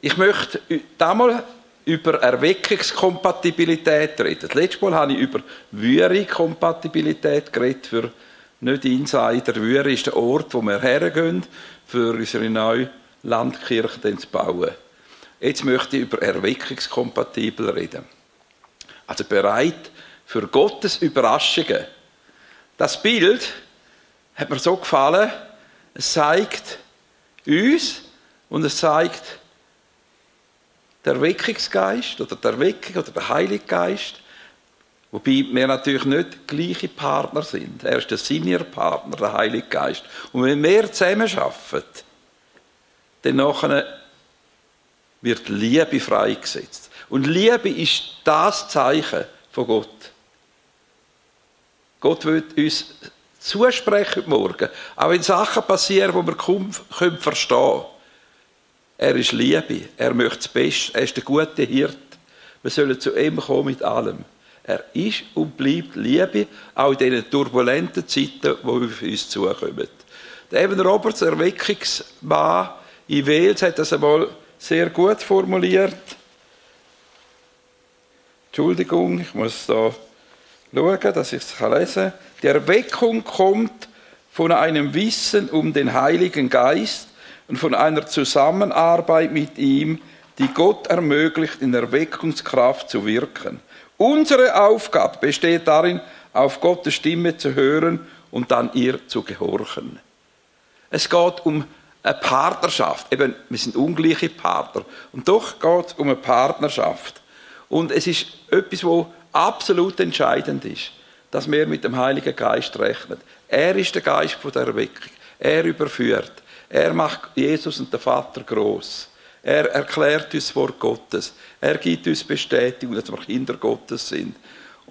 Ich möchte damals über Erweckungskompatibilität reden. Das letzte Mal habe ich über Würi-Kompatibilität geredet für nicht Insider. Würi ist der Ort, wo wir hergehen, für unsere neue Landkirche zu bauen. Jetzt möchte ich über erweckungskompatibel reden. Also bereit für Gottes Überraschungen. Das Bild hat mir so gefallen, es zeigt uns und es zeigt der Erweckungsgeist oder der Erweckung oder der Heilige Geist, wobei wir natürlich nicht gleiche Partner sind. Er ist der Senior-Partner, der Heilige Geist. Und wenn wir zusammen arbeiten, dann wird Liebe freigesetzt. Und Liebe ist das Zeichen von Gott. Gott will uns zusprechen Morgen, auch wenn Sachen passieren, die wir kaum verstehen können. Er ist Liebe, er möchte das Beste, er ist der gute Hirt. Wir sollen zu ihm kommen mit allem. Er ist und bleibt Liebe, auch in diesen turbulenten Zeiten, die auf uns zukommen. Der Evan Roberts, Erweckungsmann in Wales, hat das einmal sehr gut formuliert. Entschuldigung, ich muss da schauen, dass ich es lesen kann. Die Erweckung kommt von einem Wissen um den Heiligen Geist und von einer Zusammenarbeit mit ihm, die Gott ermöglicht, in Erweckungskraft zu wirken. Unsere Aufgabe besteht darin, auf Gottes Stimme zu hören und dann ihr zu gehorchen. Es geht um eine Partnerschaft. Eben, wir sind ungleiche Partner. Und doch geht es um eine Partnerschaft. Und es ist etwas, wo absolut entscheidend ist, dass wir mit dem Heiligen Geist rechnen. Er ist der Geist der Erweckung. Er überführt. Er macht Jesus und den Vater groß. Er erklärt uns das Wort Gottes. Er gibt uns Bestätigung, dass wir Kinder Gottes sind.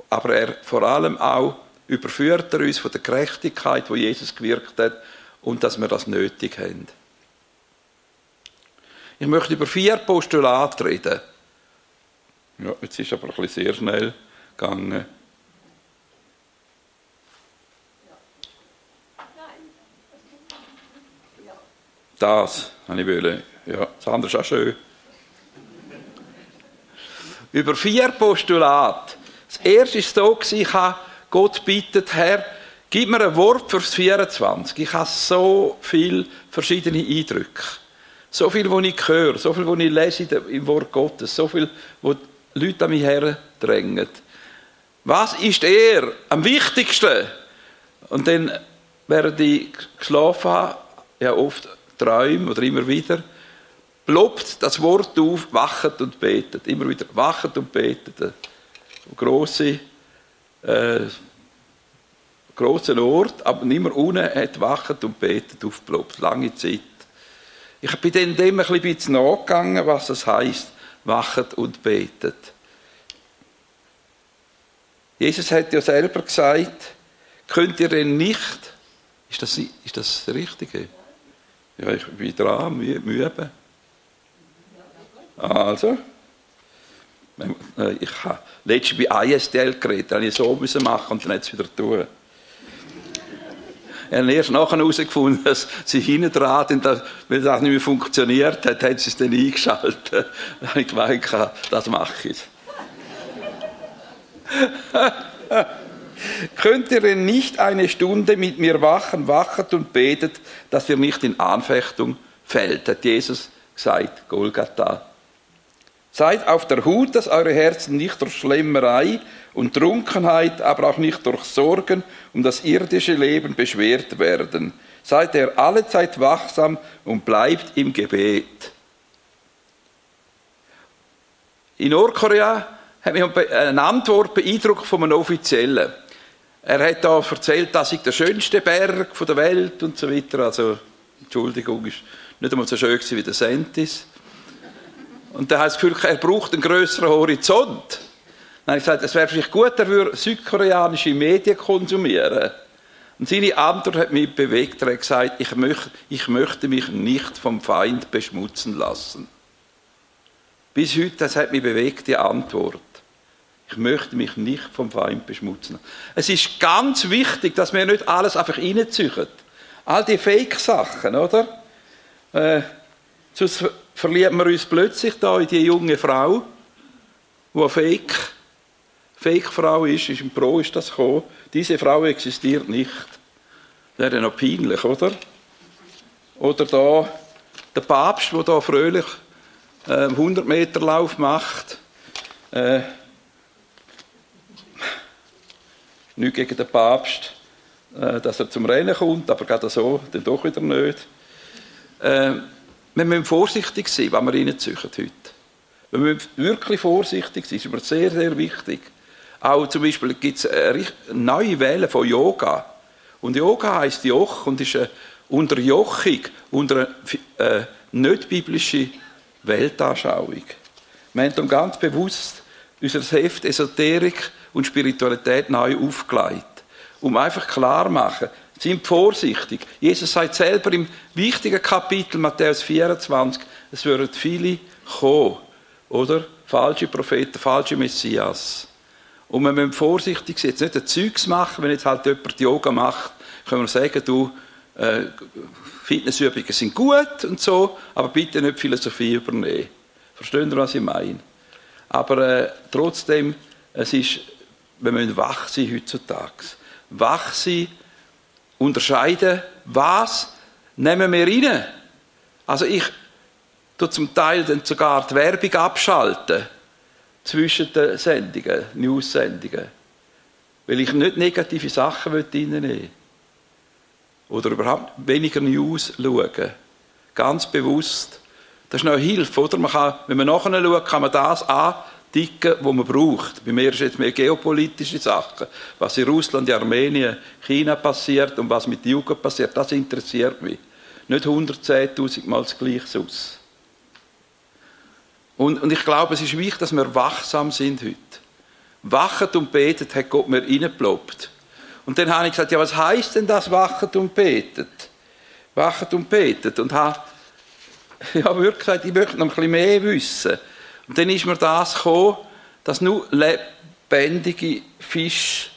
Aber er vor allem auch überführt er uns von der Gerechtigkeit, wo Jesus gewirkt hat und dass wir das nötig haben. Ich möchte über vier Postulate reden. Ja, jetzt ist aber ein bisschen sehr schnell gegangen. Das habe ich wollen. Ja, das andere ist auch schön. Über vier Postulate. Das erste war so, ich habe Gott bittet, Herr, gib mir ein Wort fürs 24. Ich habe so viele verschiedene Eindrücke. So viel, was ich höre, so viel, was ich lese im Wort Gottes, so viel, wo Leute an mich herdrängen. Was ist er am wichtigsten? Und dann, während ich geschlafen habe, ja oft Träume oder immer wieder, ploppt das Wort auf, wachet und betet. Immer wieder wachet und betet. Ein grosser, äh, grosser Ort, aber immer unten hat wachet und betet aufgeploppt. Lange Zeit. Ich bin dann dem ein bisschen nachgegangen, was es heißt, wachet und betet. Jesus hat ja selber gesagt, könnt ihr denn nicht, ist das, ist das Richtige? Ja, ich bin dran, müde. Also, äh, ich habe letztens bei ISDL geredet, da habe ich so müssen machen und dann hat wieder tun. Ich habe erst nachher herausgefunden, dass sie hinten dran sind, weil das nicht mehr funktioniert hat, haben sie es dann eingeschaltet. Da habe ich gemeint, das mache ich. Könnt ihr denn nicht eine Stunde mit mir wachen, wachet und betet, dass ihr nicht in Anfechtung fällt, hat Jesus gesagt, Golgatha. Seid auf der Hut, dass eure Herzen nicht durch Schlemmerei und Trunkenheit, aber auch nicht durch Sorgen um das irdische Leben beschwert werden. Seid ihr allezeit wachsam und bleibt im Gebet. In Nordkorea hat mich eine Antwort beeindruckt von einem Offiziellen. Er hat da erzählt, dass ich der schönste Berg der Welt und so weiter. Also, Entschuldigung, ist nicht einmal so schön wie der Sentis. Und dann hat das Gefühl, er braucht einen größeren Horizont. Dann habe ich gesagt, es wäre vielleicht gut, er würde südkoreanische Medien konsumieren. Und seine Antwort hat mich bewegt. Er hat gesagt, ich möchte, ich möchte mich nicht vom Feind beschmutzen lassen. Bis heute, das hat mich bewegt, die Antwort. Ich möchte mich nicht vom Feind beschmutzen. Es ist ganz wichtig, dass wir nicht alles einfach reinziehen. All die Fake-Sachen, oder? Äh, Sonst verlieben wir uns plötzlich da in die junge Frau, die eine Fake, Fake-Frau ist, ist im Pro ist das gekommen. Diese Frau existiert nicht. Das wäre noch peinlich, oder? Oder da der Papst, der da fröhlich äh, 100 Meter Lauf macht. Äh, nicht gegen den Papst, äh, dass er zum Rennen kommt, aber gerade so, dann doch wieder nicht. Äh, wir müssen vorsichtig sein, was wir reinziehen heute. Wir müssen wirklich vorsichtig sein, das ist mir sehr, sehr wichtig. Auch zum Beispiel gibt es neue Welle von Yoga. Und Yoga heißt Joch und ist eine Unterjochung unter eine äh, nicht biblische Weltanschauung. Wir haben dann ganz bewusst unser Heft Esoterik und Spiritualität neu aufgelegt, um einfach klar zu machen, sind vorsichtig. Jesus sagt selber im wichtigen Kapitel Matthäus 24, es würden viele kommen, oder? Falsche Propheten, falsche Messias. Und wir müssen vorsichtig sein, jetzt nicht ein Zeugs machen, wenn jetzt halt jemand Yoga macht, können wir sagen, du, äh, Fitnessübungen sind gut und so, aber bitte nicht Philosophie übernehmen. Verstehen Sie, was ich meine? Aber äh, trotzdem, es ist, wir müssen wach sein heutzutage. Wach sein, unterscheiden, was nehmen wir rein. Also ich tue zum Teil dann sogar die Werbung abschalten zwischen den Sendungen, News-Sendungen, weil ich nicht negative Sachen reinnehmen will oder überhaupt weniger News schauen. Ganz bewusst. Das ist noch eine Hilfe, oder? Man kann, wenn man nachher schaut, kann man das andicken, was man braucht. Bei mir ist jetzt mehr geopolitische Sachen. Was in Russland, in Armenien, China passiert und was mit der Jugend passiert, das interessiert mich. Nicht 110.000 Mal das Gleiche aus. Und, und ich glaube, es ist wichtig, dass wir wachsam sind heute. Wachet und betet hat Gott mir reingeploppt. Und dann habe ich gesagt, ja, was heißt denn das, wachet und betet? Wachet und betet. Und habe ja, wirklich gesagt, ich möchte noch ein bisschen mehr wissen. Und dann ist mir das gekommen, dass nur lebendige Fische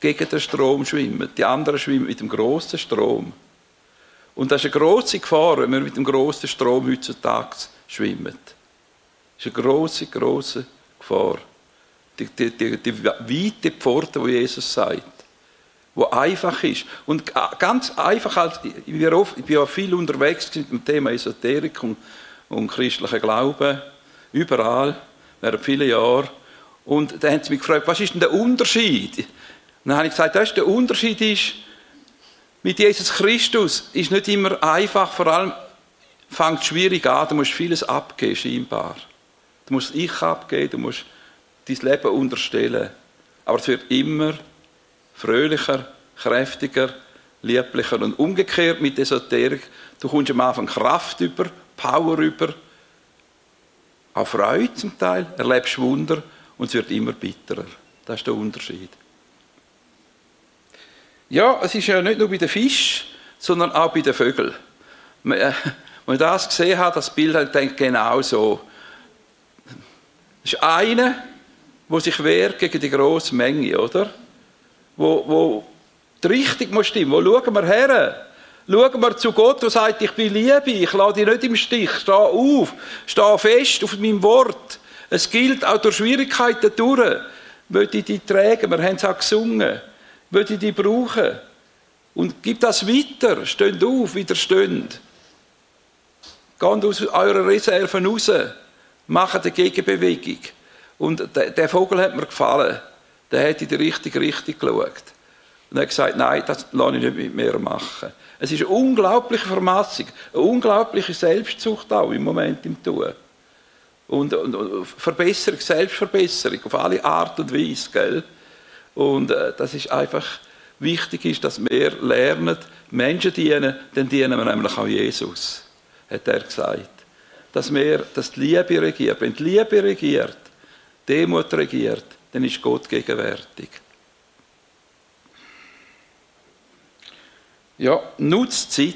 gegen den Strom schwimmen. Die anderen schwimmen mit dem grossen Strom. Und das ist eine grosse Gefahr, wenn wir mit dem grossen Strom heutzutage schwimmen. Das ist eine grosse, grosse Gefahr. Die, die, die, die weite Pforte, wo Jesus sagt. Wo einfach ist. Und ganz einfach, oft, ich bin ja viel unterwegs mit dem Thema Esoterik und, und christlicher Glauben. Überall, während vielen Jahren. Und dann haben sie mich gefragt, was ist denn der Unterschied? Dann habe ich gesagt, das ist, der Unterschied ist, mit Jesus Christus ist nicht immer einfach, vor allem fängt es schwierig an, du musst vieles abgeben, scheinbar. Du musst Ich abgeben, du musst dein Leben unterstellen. Aber es wird immer fröhlicher, kräftiger, lieblicher. Und umgekehrt mit Esoterik, du kommst am Anfang Kraft über, Power über, auch Freude zum Teil, erlebst Wunder und es wird immer bitterer. Das ist der Unterschied. Ja, es ist ja nicht nur bei den Fischen, sondern auch bei den Vögeln. Als ich das gesehen habe, das Bild, habe ich gedacht, genau so. Das ist einer, wo sich wehrt gegen die grosse Menge, oder? Wo, wo die Richtung muss stimmen. Wo schauen wir her? Schauen wir zu Gott, der sagt, ich bin Liebe, ich lade dich nicht im Stich, steh auf, steh fest auf meinem Wort. Es gilt auch durch Schwierigkeiten durch. Möchte ich dich tragen, wir haben es auch gesungen. Möchte ich dich brauchen. Und gib das weiter, steht auf, widersteht. Geht aus eurer Reserven raus, macht eine Gegenbewegung. Und der, Vogel hat mir gefallen. Der hat in die richtige Richtung geschaut. Und er hat gesagt, nein, das lasse ich nicht mit mir machen. Es ist eine unglaubliche Vermassung, eine unglaubliche Selbstzucht auch im Moment im Tun. Und, und, und Verbesserung, Selbstverbesserung auf alle Art und Weise, gell? Und äh, das ist einfach wichtig ist, dass wir lernen, Menschen dienen, dann dienen wir nämlich auch Jesus, hat er gesagt. Dass wir, dass die Liebe regiert. Wenn die Liebe regiert, Demut regiert, dann ist Gott gegenwärtig. Ja, nutzt Zeit.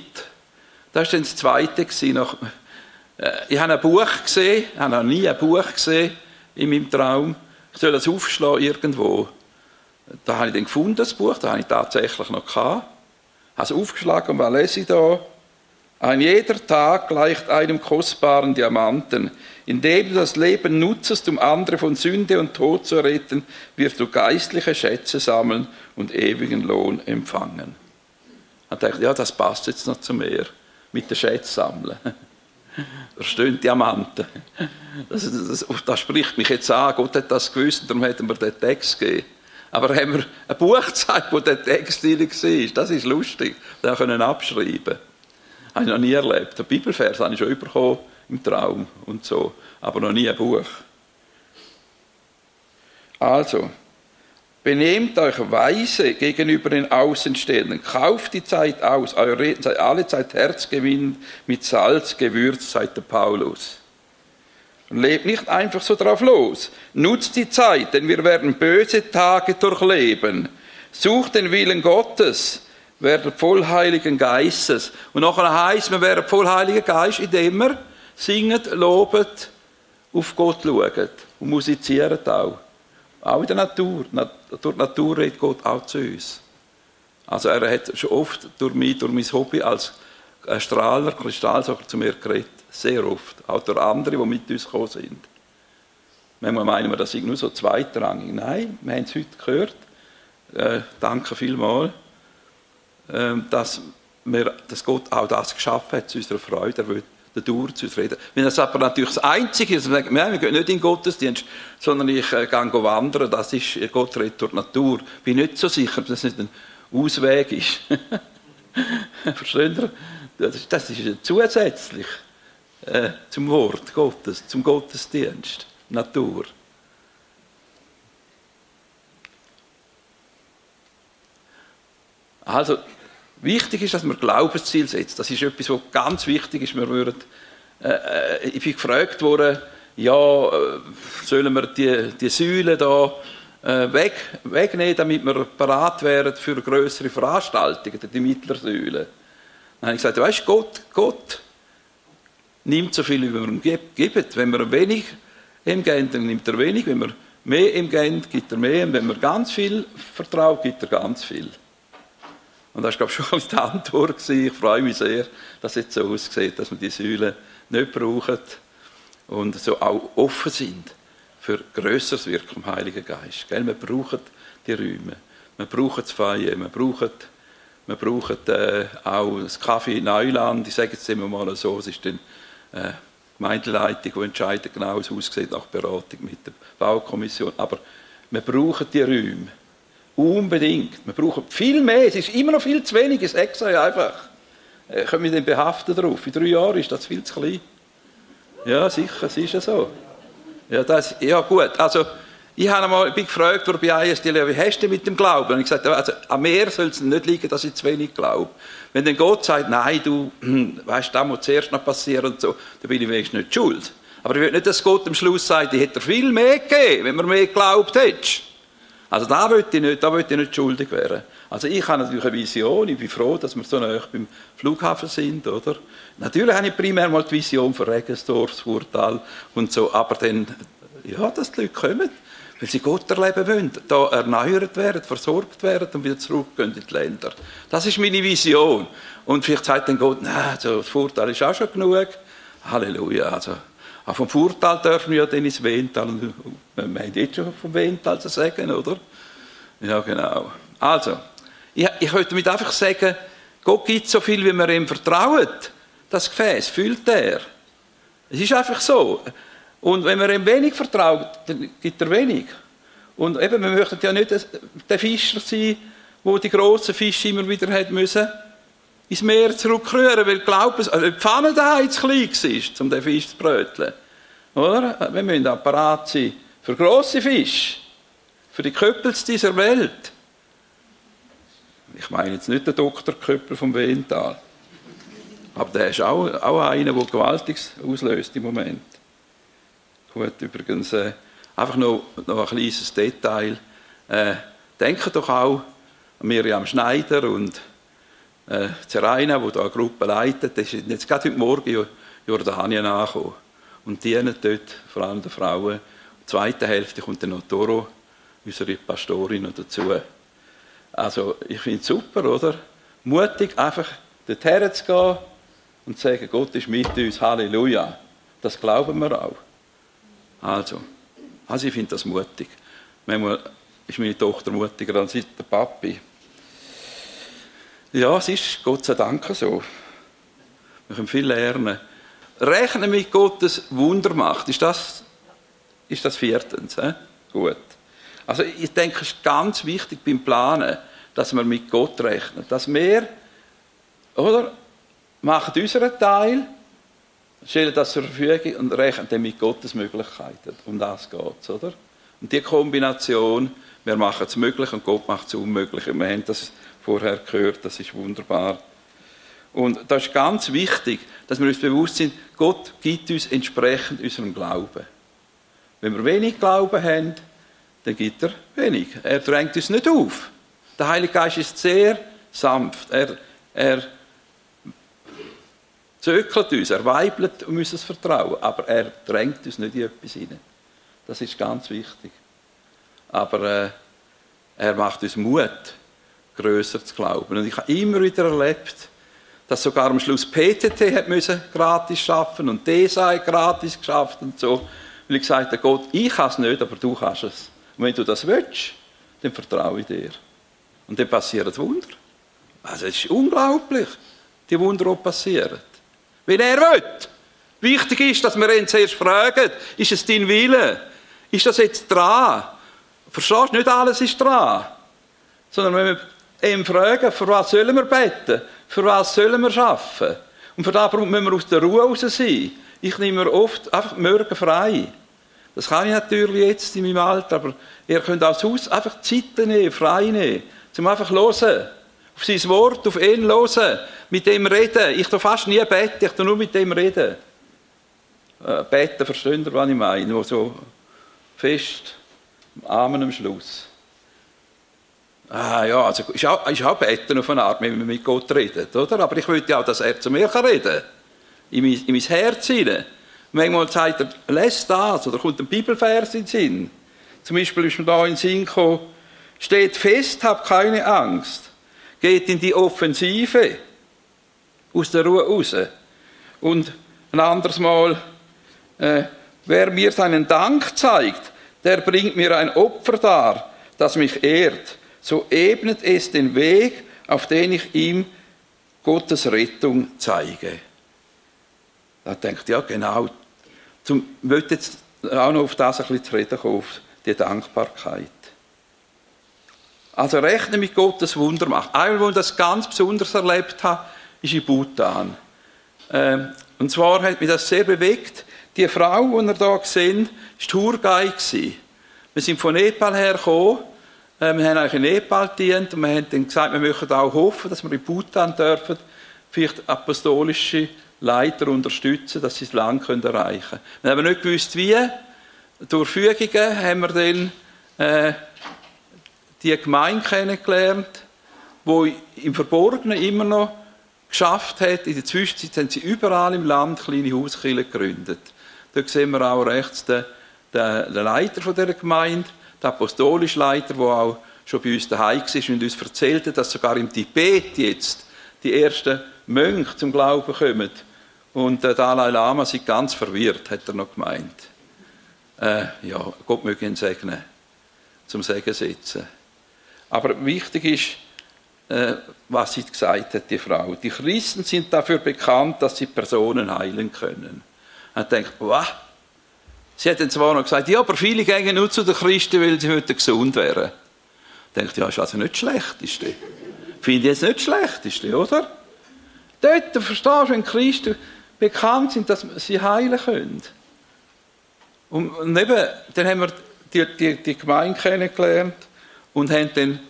Das war dann das Zweite. Nach, äh, ich habe ein Buch gesehen, ich habe noch nie ein Buch gesehen in meinem Traum. Ich soll das aufschlagen irgendwo. Da habe ich dann gefunden, das Buch, das habe ich tatsächlich noch gehabt. Ich habe es aufgeschlagen und was lese ich da? Ein jeder Tag gleicht einem kostbaren Diamanten. Indem du das Leben nutzest, um andere von Sünde und Tod zu retten, wirst du geistliche Schätze sammeln und ewigen Lohn empfangen. Ich dachte, ja, das passt jetzt noch zu mir, mit den Schätzen sammeln. Da stehen Diamanten. Das, das, das, spricht mich jetzt an. Gott hat das gewusst, darum hat er mir den Text gegeben. Aber haben wir ein Buch gezeigt, wo der Text drin war. Das ist lustig. Da können abschreiben. Habe ich noch nie erlebt. Den Bibelvers habe ich schon bekommen im Traum und so. Aber noch nie ein Buch. Also, benehmt euch weise gegenüber den Außenstehenden. Kauft die Zeit aus. Eure, alle Zeit Herz gewinnt mit Salz gewürzt, sagt der Paulus. Lebt nicht einfach so drauf los. Nutzt die Zeit, denn wir werden böse Tage durchleben. Sucht den Willen Gottes werden voll Heiligen Geistes. Und nachher heisst, wir werden voll Heiligen Geist, indem wir singen, loben, auf Gott schauen und musizieren auch. Auch in der Natur. Durch die Natur redet Gott auch zu uns. Also er hat schon oft durch mich, durch mein Hobby als Strahler, Kristallsacher zu mir geredet. Sehr oft. Auch durch andere, die mit uns gekommen sind. Manchmal meinen wir, das sei nur so zweitrangig. Nein, wir haben es heute gehört. Äh, danke vielmals. Ähm, dass, wir, dass Gott auch das geschaffen hat zu unserer Freude. Er will dadurch zu uns reden. Wenn das aber natürlich das Einzige ist, sagen, wir gehen nicht in den Gottesdienst, sondern ich äh, gehe wandern, das ist, Gott redet durch die Natur. Ich bin nicht so sicher, dass das nicht ein Ausweg ist. Versteht ihr? Das ist, das ist zusätzlich äh, zum Wort Gottes, zum Gottesdienst, Natur. Also, Wichtig ist, dass man Glaubensziel setzt. Das ist etwas, was ganz wichtig ist. Wir würden, äh, äh ich bin gefragt worden, ja, äh, sollen wir die, die Säulen da äh, weg, wegnehmen, damit wir parat wären für größere Veranstaltungen, die Mittlersäule. Dann habe ich gesagt, weißt Gott, Gott nimmt so viel, wie wir ihm geben. Wenn wir wenig ihm geben, dann nimmt er wenig. Wenn wir mehr ihm geben, gibt er mehr. Und wenn wir ganz viel vertrauen, gibt er ganz viel. Und das war, schon die Antwort. Ich freue mich sehr, dass es jetzt so aussieht, dass wir die Säulen nicht brauchen und so auch offen sind für grösseres Wirken vom Heiligen Geist. Gell? Wir brauchen die Räume. Wir brauchen das Feier. Wir brauchen, wir brauchen äh, auch das Kaffee Neuland. Ich sage jetzt immer mal so, es ist dann äh, Gemeindeleitung, die entscheidet genau, wie es aussieht nach Beratung mit der Baukommission. Aber wir brauchen die Räume. Unbedingt. Wir brauchen viel mehr. Es ist immer noch viel zu wenig. Es euch einfach. Äh, können wir den behaften drauf? In drei Jahren ist das viel zu klein. Ja, sicher, es ist ja so. Ja, das, ja gut. Also, ich habe einmal, bin gefragt worden bei ISD, wie hast du mit dem Glauben? Und ich gesagt, also, an mir soll es nicht liegen, dass ich zu wenig glaube. Wenn dann Gott sagt, nein, du, weißt, das muss zuerst noch passieren und so, dann bin ich wenigstens nicht schuld. Aber ich will nicht, dass Gott am Schluss sagt, ich hätte dir viel mehr gegeben, wenn man mehr geglaubt hätte. Also da wollte ich nicht, da wollte ich nicht schuldig werden. Also ich habe natürlich eine Vision, ich bin froh, dass wir so nah beim Flughafen sind, oder? Natürlich habe ich primär mal die Vision für Regensdorf, Furtal und so, aber dann, ja, dass die Leute kommen, weil sie Gott erleben wollen, da erneuert werden, versorgt werden und wieder zurückgehen in die Länder. Das ist meine Vision. Und vielleicht sagt dann Gott, nein, so, das Vorteil ist auch schon genug. Halleluja, also auch vom Furtal dürfen wir ja dann ins Wental. Wir haben jetzt schon vom Wental zu sagen, oder? Ja, genau. Also, ich, ich möchte damit einfach sagen, Gott gibt so viel, wie wir ihm vertrauen. Das Gefäß füllt er. Es ist einfach so. Und wenn wir ihm wenig vertrauen, dann gibt er wenig. Und eben, wir möchten ja nicht der Fischer sein, wo die grossen Fische immer wieder hat müssen ins Meer zurückrühren, weil glauben, also die Pfanne da zu klein war, um den Fisch zu bröteln. Oder? Wir müssen apparat sein für grosse Fische, für die Köppels dieser Welt. Ich meine jetzt nicht den Dr. Köppel vom Wental. Aber der ist auch, auch einer, der Gewaltiges auslöst im Moment. Gut, übrigens, äh, einfach noch, noch ein kleines Detail. Äh, denken doch auch an Miriam Schneider und äh, Zeraina, da eine Gruppe leitet, ist jetzt gerade heute Morgen in Jordanien angekommen und dienen dort, vor allem den Frauen. Die zweite Hälfte kommt dann noch Toro, unsere Pastorin, noch dazu. Also ich finde es super, oder? Mutig, einfach dorthin zu gehen und sagen, Gott ist mit uns, Halleluja. Das glauben wir auch. Also, also ich finde das mutig. Manchmal ist meine Tochter mutiger als der Papi. Ja, es ist Gott sei Dank so. Wir können viel lernen. Rechnen mit Gottes Wundermacht. Ist das, ist das viertens? He? Gut. Also ich denke, es ist ganz wichtig beim Planen, dass wir mit Gott rechnen. Dass wir, oder, machen unseren Teil, stellen das zur Verfügung und rechnen dann mit Gottes Möglichkeiten. Um das geht es, oder? Und die Kombination, wir machen es möglich und Gott macht es unmöglich. Wir haben das vorher gehört, das ist wunderbar. Und das ist ganz wichtig, dass wir uns bewusst sind, Gott gibt uns entsprechend unserem Glauben. Wenn wir wenig Glauben haben, dann gibt er wenig. Er drängt uns nicht auf. Der Heilige Geist ist sehr sanft. Er, er zögert uns, er weibelt um unser Vertrauen, aber er drängt uns nicht in etwas hinein. Das ist ganz wichtig. Aber äh, er macht uns Mut, größer zu glauben. Und ich habe immer wieder erlebt, dass sogar am Schluss PTT hat müssen gratis schaffen und DSA gratis geschafft und so. Weil ich gesagt habe, Gott, ich kann es nicht, aber du kannst es. Und wenn du das willst, dann vertraue ich dir. Und dann passieren Wunder. Also es ist unglaublich, die Wunder, die passieren. Wenn er will. Wichtig ist, dass wir ihn zuerst fragen, ist es dein Wille? Ist das jetzt dran? Verstehst du, nicht alles ist dran. Sondern wenn wir ihn fragen, für was sollen wir beten? Für was sollen wir arbeiten? Und für das müssen wir aus der Ruhe raus sein. Ich nehme mir oft einfach morgen frei. Das kann ich natürlich jetzt in meinem Alter, aber ihr könnt auch Haus einfach Zeit nehmen, frei nehmen, zum einfach hören. Auf sein Wort, auf ihn hören, mit dem reden. Ich tue fast nie beten, ich tue nur mit dem reden. Äh, beten, versteht ihr, was ich meine? Nur so fest, Amen am Schluss. Ah ja, also ist auch, ist auch beten auf eine Art, wenn man mit Gott redet, oder? Aber ich möchte ja auch, dass er zu mir reden kann. In mein, in mein Herz hinein. Manchmal sagt er, lässt das, oder kommt ein Bibelvers in den Sinn. Zum Beispiel ist mir da in den Sinn gekommen, steht fest, habt keine Angst. Geht in die Offensive. Aus der Ruhe raus. Und ein anderes Mal, äh, wer mir seinen Dank zeigt, der bringt mir ein Opfer dar, das mich ehrt so ebnet es den Weg, auf den ich ihm Gottes Rettung zeige. Da denkt ja genau, zum, ich möchte jetzt auch noch auf das ein bisschen zu reden kommen, auf die Dankbarkeit. Also rechne mit Gottes Wundermacht. Einmal, wo ich das ganz besonders erlebt habe, ist in Bhutan. Ähm, und zwar hat mich das sehr bewegt. Die Frau, die ihr hier sehen, war Tourguide. Wir sind von Nepal hergekommen äh, wir haben eigentlich in Nepal gedient und wir haben dann gesagt, wir möchten auch hoffen, dass wir in Bhutan dürfen, vielleicht apostolische Leiter unterstützen, dass sie das Land erreichen können. Wir haben nicht gewusst, wie. Durch Fügungen haben wir dann äh, die Gemeinde kennengelernt, die im Verborgenen immer noch geschafft hat. In der Zwischenzeit haben sie überall im Land kleine Hauskirchen gegründet. Dort sehen wir auch rechts den, den, den Leiter von dieser Gemeinde der apostolische Leiter, der auch schon bei uns daheim war und uns erzählte, dass sogar im Tibet jetzt die ersten Mönche zum Glauben kommen. Und der Dalai Lama sei ganz verwirrt, hat er noch gemeint. Äh, ja, Gott möge ihn segnen, zum Segen setzen. Aber wichtig ist, äh, was sie gesagt hat, die Frau. Die Christen sind dafür bekannt, dass sie Personen heilen können. Und denkt, wow, Sie hat dann zwar noch gesagt, ja, aber viele gehen nur zu den Christen, weil sie heute gesund wären. Ich denke, ja, ist also nicht Schlechteste. Finde jetzt nicht Schlechteste, oder? Dort, verstehst du, wenn Christen bekannt sind, dass sie heilen können. Und, eben, dann haben wir die, die, die Gemeinde kennengelernt und haben dann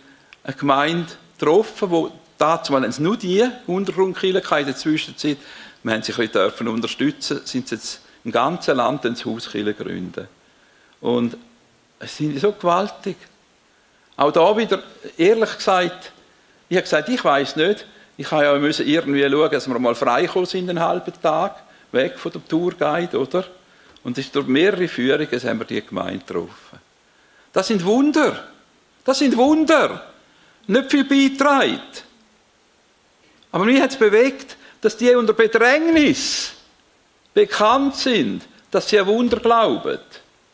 eine Gemeinde getroffen, wo dazu, weil es nur die Untergrundkirche in der Zwischenzeit, wir haben sie ein bisschen unterstützen, sind jetzt im ganzen Land ein Haus gründen. Und es sind so gewaltig. Auch da wieder, ehrlich gesagt, ich habe gesagt, ich weiß nicht. Ich habe ja müssen irgendwie schauen, dass wir mal frei sind einen halben Tag, weg von dem Tourguide, oder? Und es ist durch mehrere Führungen haben wir die Gemeinde getroffen. Das sind Wunder. Das sind Wunder. Nicht viel beiträgt. Aber mich hat es bewegt, dass die unter Bedrängnis bekannt sind, dass sie ein Wunder glauben.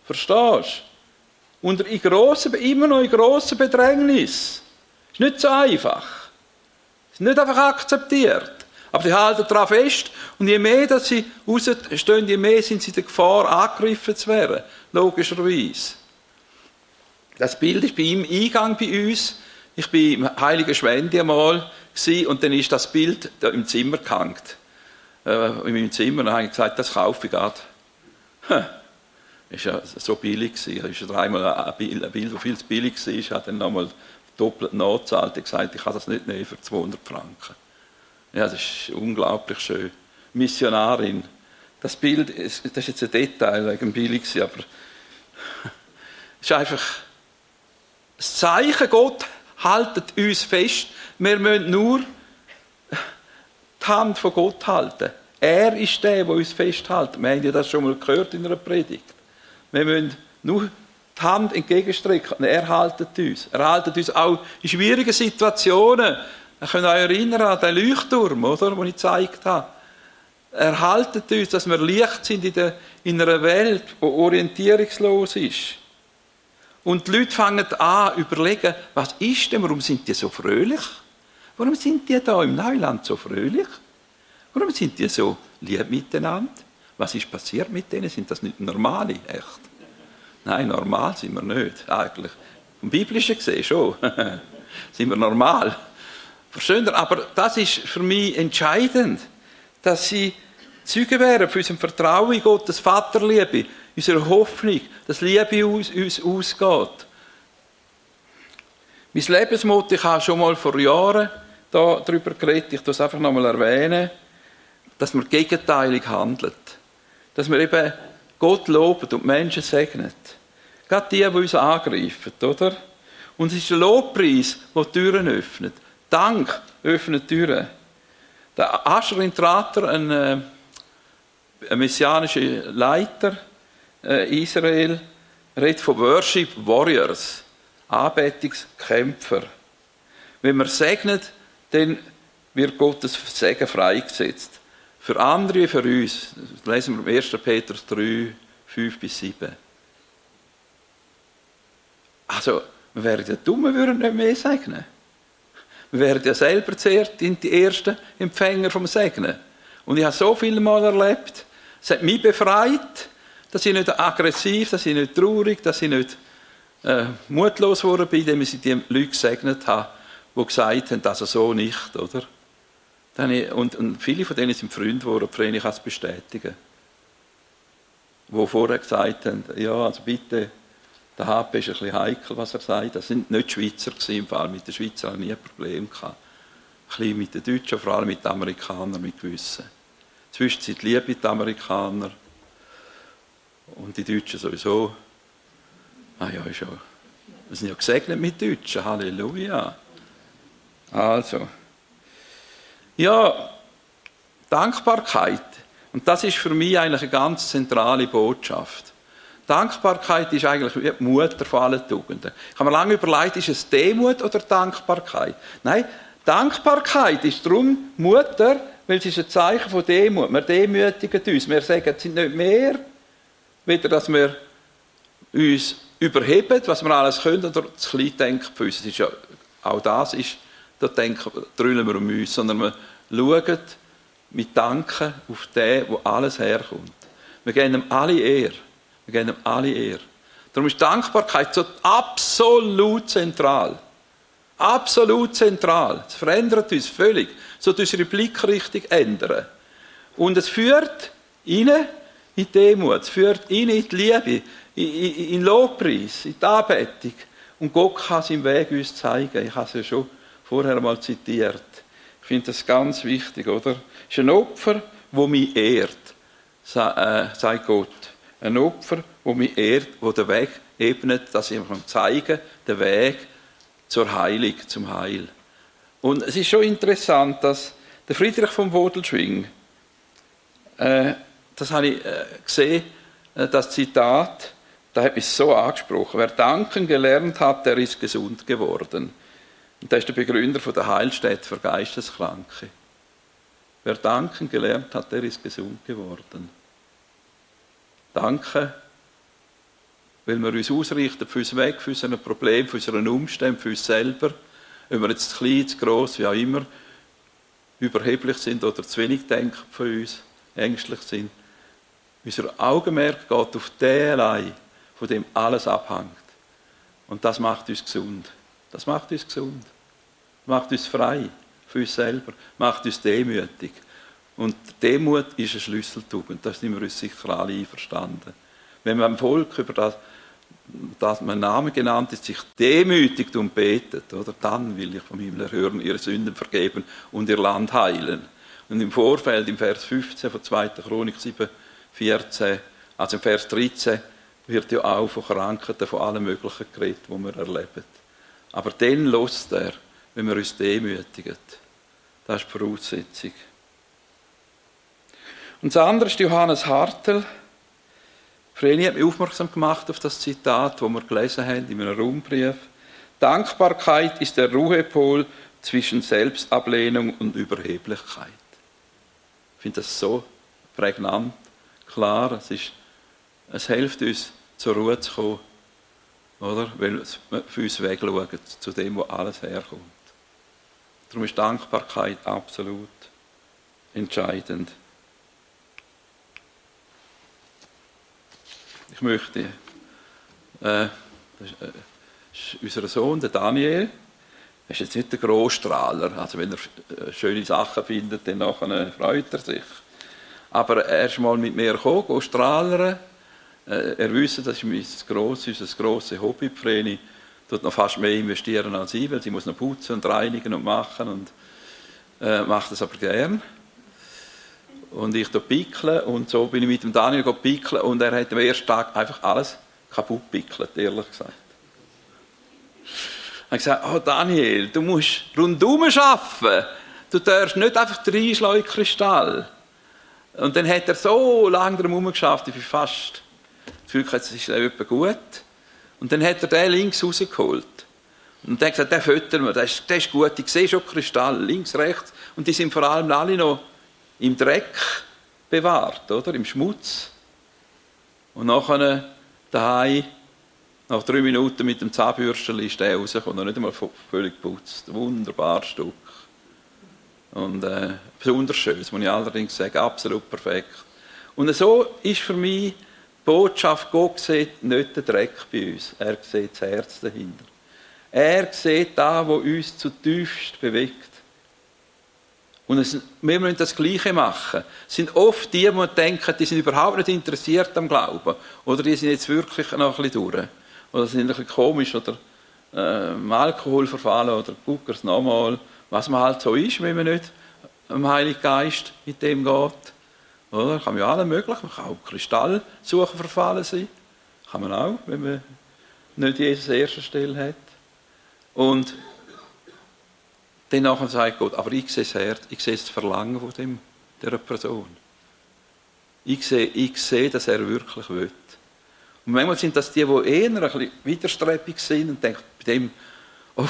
Verstehst du? Unter in grossen, immer noch in grossen Bedrängnis. Ist nicht so einfach. Ist nicht einfach akzeptiert. Aber sie halten daran fest und je mehr dass sie rausstehen, je mehr sind sie der Gefahr, angegriffen zu werden. Logischerweise. Das Bild ist bei ihm Eingang bei uns. Ich war im Heiligen Schwendi einmal und dann ist das Bild da im Zimmer gehängt. Äh, in meinem Zimmer. Und habe gesagt, das kaufe ich gerade. Hm. Ist ja so billig gewesen. Ist ja dreimal ein Bild, ein das viel zu billig war. Ich habe dann nochmal doppelt nachgezahlt und gesagt, ich kann das nicht nehmen für 200 Franken. Ja, das ist unglaublich schön. Missionarin. Das Bild, das ist jetzt ein Detail wegen billig, aber es ist einfach das Zeichen, Gott haltet uns fest. Wir müssen nur die Hand von Gott halten. Er ist der, der uns festhält. Wir haben ja das schon mal gehört in einer Predigt. Wir müssen nur die Hand entgegenstrecken. Er haltet uns. Er haltet uns auch in schwierigen Situationen. Ihr könnt euch erinnern an den Leuchtturm, oder, den ich gezeigt habe. Er haltet uns, dass wir Licht sind in, der, in einer Welt, die orientierungslos ist. Und die Leute fangen an überlegen, was ist denn, warum sind die so fröhlich? Warum sind die da im Neuland so fröhlich? Warum sind die so lieb miteinander? Was ist passiert mit denen? Sind das nicht normale, echt? Nein, normal sind wir nicht, eigentlich. Vom Biblischen gesehen schon. sind wir normal. Verstehen? Aber das ist für mich entscheidend, dass sie Zeugen wären für unser Vertrauen in Gottes Vaterliebe, unsere Hoffnung, dass Liebe uns, uns ausgeht. Mein Lebensmotto, ich habe schon mal vor Jahren darüber geredet, ich das einfach nochmal erwähnen, dass man gegenteilig handelt. Dass wir eben Gott loben und Menschen segnet. Gerade die, die uns angreifen, oder? Und es ist der Lobpreis, der Türen öffnet. Dank öffnet Türen. Der Asherin Trater, ein, äh, ein messianischer Leiter äh, Israel, redet von Worship Warriors, Anbetungskämpfer. Wenn man segnet, dann wird Gottes Segen freigesetzt. Für andere wie für uns. Das lesen wir im 1. Petrus 3, 5 bis 7. Also, wir wären ja dumm, wir würden nicht mehr segnen. Wir wären ja selber zuerst die ersten Empfänger vom Segnen. Und ich habe so viele Mal erlebt, es hat mich befreit, dass ich nicht aggressiv, dass ich nicht traurig, dass ich nicht äh, mutlos bin, indem ich die Leute gesegnet habe, die gesagt haben, also so nicht, oder? Und, und viele von denen sind Freunde geworden, ich kann es bestätigen. Die vorher gesagt haben, ja, also bitte, der HP ist ein bisschen heikel, was er sagt. Das sind nicht Schweizer im Fall. Mit den Schweizern habe ich nie ein Problem gehabt. Ein bisschen mit den Deutschen, vor allem mit den Amerikanern, mit gewissen. Zwischenzeit liebe die Amerikaner. Und die Deutschen sowieso. Ah ja, ist ja. Wir sind ja gesegnet mit Deutschen. Halleluja. Also. Ja, Dankbarkeit. Und das ist für mich eigentlich eine ganz zentrale Botschaft. Dankbarkeit ist eigentlich die Mutter von allen Tugenden. Ich habe mir lange überlegt, ist es Demut oder Dankbarkeit? Nein, Dankbarkeit ist darum Mutter, weil es ist ein Zeichen von Demut. Wir demütigen uns. Wir sagen, es sind nicht mehr, weder dass wir uns überheben, was wir alles können, oder zu klein denken für uns. ja, auch das ist da denken, drüllen wir um uns, sondern wir schauen mit Danken auf den, wo alles herkommt. Wir geben ihm alle Ehre. Wir geben ihm alle Ehre. Darum ist Dankbarkeit so absolut zentral. Absolut zentral. Es verändert uns völlig. So unsere Blickrichtung ändern. Und es führt ihnen in Demut, es führt ihnen in die Liebe, in, in, in Lobpreis, in die Anbetung. Und Gott kann seinen Weg uns zeigen. Ich habe es ja schon vorher mal zitiert. Ich finde das ganz wichtig, oder? Es ist ein Opfer, das mich ehrt, äh, sagt Gott. Ein Opfer, das mich ehrt, das den Weg ebnet, dass ich ihm zeigen den Weg zur Heilung, zum Heil. Und es ist schon interessant, dass der Friedrich von Bodelschwing, äh, das habe ich äh, gesehen, äh, das Zitat, da hat mich so angesprochen. Wer danken gelernt hat, der ist gesund geworden. Und der ist der Begründer der Heilstätte für Geisteskranke. Wer danken gelernt hat, der ist gesund geworden. Danke, weil wir uns ausrichten für uns Weg, für unser Problem, für unseren Umstand, für uns selber, ob wir jetzt zu klein, zu gross, wie auch immer, überheblich sind oder zu wenig denken von uns, ängstlich sind. Unser Augenmerk geht auf den allein, von dem alles abhängt. Und das macht uns gesund. Das macht uns gesund. Macht uns frei für uns selber. Macht uns demütig. Und Demut ist ein Schlüsseltugend. Da sind wir uns sicher alle einverstanden. Wenn man im Volk über das, dass mein Name genannt ist, sich demütigt und betet, oder? dann will ich vom Himmel hören, ihre Sünden vergeben und ihr Land heilen. Und im Vorfeld, im Vers 15 von 2. Chronik 7, 14, also im Vers 13, wird ja auch von Krankheiten, von allem Möglichen geredet, was wir erleben. Aber dann lost er, wenn wir uns demütigen. Das ist die Voraussetzung. Und das andere ist Johannes Hartel. Vreni hat mich aufmerksam gemacht auf das Zitat, das wir gelesen haben in einem Raumbrief. Dankbarkeit ist der Ruhepol zwischen Selbstablehnung und Überheblichkeit. Ich finde das so prägnant, klar. Es, ist, es hilft uns, zur Ruhe zu kommen, oder? weil wir für uns wegschauen, zu dem, wo alles herkommt. Darum ist Dankbarkeit absolut entscheidend. Ich möchte, äh, äh, unser Sohn, der Daniel, er ist jetzt nicht der Großstrahler, also wenn er äh, schöne Sachen findet, dann nachher freut er sich. Aber er ist mal mit mir gekommen, strahlen. Äh, er wüsste, das ist mein grosses, unser grosses Hobby, Vreni tut noch fast mehr investieren als ich, weil sie muss noch putzen und reinigen und machen und äh, macht das aber gern. Und ich pickeln und so bin ich mit dem Daniel pickeln und er hat am ersten Tag einfach alles kaputt pickelt, ehrlich gesagt. Er hat gesagt, oh Daniel, du musst rundum arbeiten. Du darfst nicht einfach reinschlagen Kristall. Und dann hat er so lange darum geschafft, ich bin fast das Gefühl, es ist etwa gut. Und dann hat er den links rausgeholt. Und dann gesagt, den füttern wir, der ist, ist gut, ich sehe schon Kristall, links, rechts. Und die sind vor allem alle noch im Dreck bewahrt, oder? Im Schmutz. Und nachher daheim, nach drei Minuten mit dem Zahnbürstchen ist der rausgekommen, noch nicht einmal völlig geputzt. Wunderbares Stück. Und äh, besonders schön, das muss ich allerdings sagen, absolut perfekt. Und so ist für mich Botschaft, Gott sieht nicht den Dreck bei uns, er sieht das Herz dahinter. Er sieht da, wo uns zutiefst bewegt. Und es, wir müssen das Gleiche machen. Es sind oft die, die denken, die sind überhaupt nicht interessiert am Glauben. Oder die sind jetzt wirklich noch ein bisschen durch. Oder sind ein bisschen komisch oder äh, Alkohol verfallen oder guckers nochmal. Was man halt so ist, wenn man nicht am Heiligen Geist mit dem geht. Oder? Kann ja alle möglich, man kann auch Kristallsuchen verfallen sein. Kann man auch, wenn man nicht Jesus an erster Stelle hat. Und dann nachher sagt Gott, aber ich sehe das Herz, ich sehe das Verlangen von dem, dieser Person. Ich sehe, ich sehe, dass er wirklich will. Und manchmal sind das die, die eher ein bisschen widerstrebig sind und denken, bei dem, oh,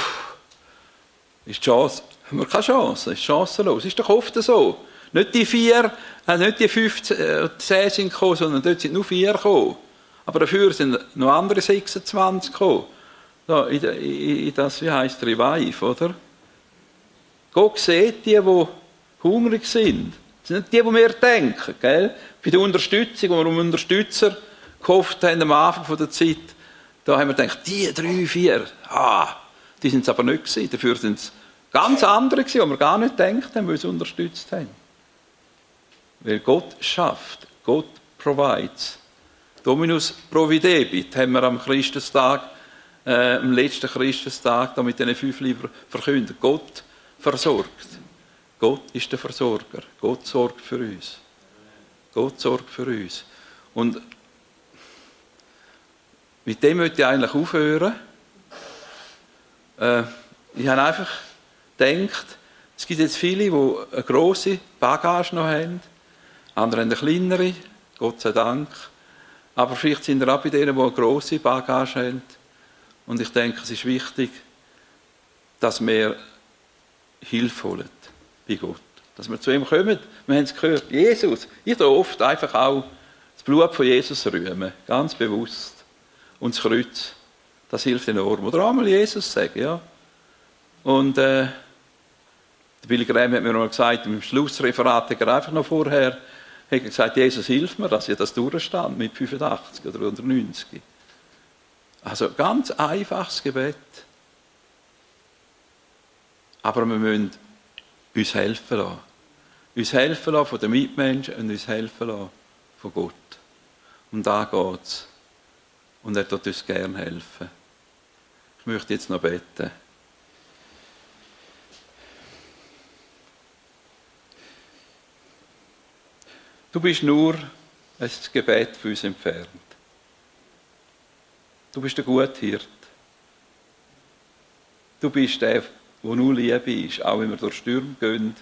ist die Chance, haben wir keine Chance, ist chancenlos. Ist doch oft so. Nicht die vier, äh, nicht die fünf, äh, zehn sind gekommen, sondern dort sind nur vier gekommen. Aber dafür sind noch andere 26 gekommen. Da, in, in, in das, wie heisst Revive, oder? Gott sieht die, die hungrig sind. Das sind nicht die, die wir denken. Gell? Bei der Unterstützung, wo wir um Unterstützer gehofft haben am Anfang der Zeit, da haben wir gedacht, die drei, vier, ah, die sind es aber nicht gewesen. Dafür sind es ganz andere gewesen, die wir gar nicht gedacht haben, weil sie unterstützt haben. Weil Gott schafft, Gott provides. Dominus providebit haben wir am Christustag, äh, am letzten Christustag, da mit diesen fünf Liebern verkündet. Gott versorgt. Gott ist der Versorger. Gott sorgt für uns. Gott sorgt für uns. Und mit dem möchte ich eigentlich aufhören. Äh, ich habe einfach gedacht, es gibt jetzt viele, die eine grosse Bagage noch haben andere haben eine kleinere, Gott sei Dank. Aber vielleicht sind wir auch bei denen, die eine grosse Bagage haben. Und ich denke, es ist wichtig, dass wir Hilfe holen bei Gott. dass wir zu ihm kommen. Wir haben es gehört, Jesus. Ich da oft einfach auch das Blut von Jesus rühmen, ganz bewusst. Und das Kreuz, das hilft enorm. Oder einmal Jesus sagen, ja. Und äh, der Billy Graham hat mir mal gesagt, im Schlussreferat hat einfach noch vorher hat gesagt, Jesus hilft mir, dass ich das durchstand mit 85 oder 90. Also ganz einfaches Gebet. Aber wir müssen uns helfen lassen. Uns helfen lassen von den Mitmenschen und uns helfen lassen von Gott. Und da geht es. Und er tut uns gerne helfen. Ich möchte jetzt noch beten. Du bist nur ein Gebet für uns entfernt. Du bist der gute Hirt. Du bist der, wo nur Liebe ist. Auch wenn wir durch Stürme gehen,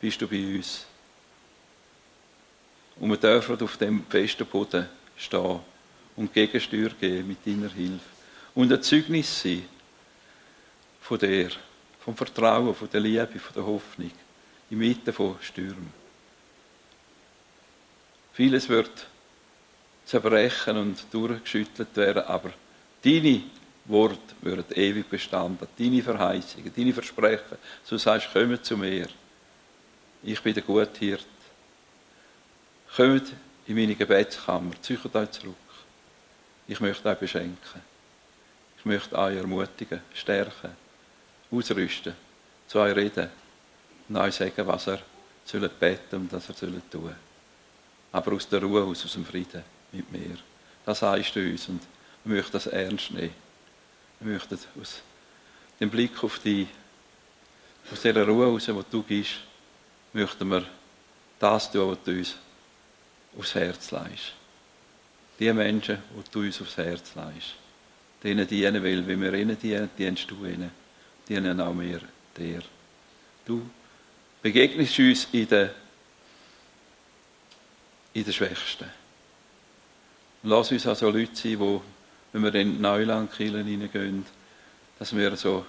bist du bei uns. Und wir dürfen auf dem festen Boden stehen und Gegensteuer geben mit deiner Hilfe. Und ein Zeugnis sein von dir, vom Vertrauen, von der Liebe, von der Hoffnung, inmitten von Stürmen. Vieles wird zerbrechen und durchgeschüttelt werden, aber deine Worte würden ewig bestanden, deine Verheißungen, deine Versprechen. So sagst du, kommt zu mir. Ich bin der gute Hirt. Kommt in meine Gebetskammer, zieht euch zurück. Ich möchte euch beschenken. Ich möchte euch ermutigen, stärken, ausrüsten, zu euch reden und euch sagen, was er soll beten und was er soll tun. Aber aus der Ruhe, aus, aus dem Frieden mit mir. Das sagst du uns und wir möchten das ernst nehmen. Wir möchten aus dem Blick auf dich, aus dieser Ruhe heraus, die du gibst, möchten wir das tun, was du uns aufs Herz leist. Die Menschen, die du uns aufs Herz leist, denen dienen will, wie wir ihnen dienen, dienst du ihnen, dienen auch wir dir. Du begegnest uns in den, in den Schwächsten. Lass uns also Leute sein, die, wenn wir in Neulandkirchen hineingehen, dass wir so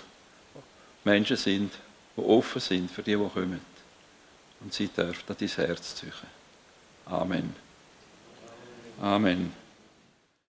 Menschen sind, die offen sind für die, die kommen. Und sie dürfen dein Herz züchen. Amen. Amen.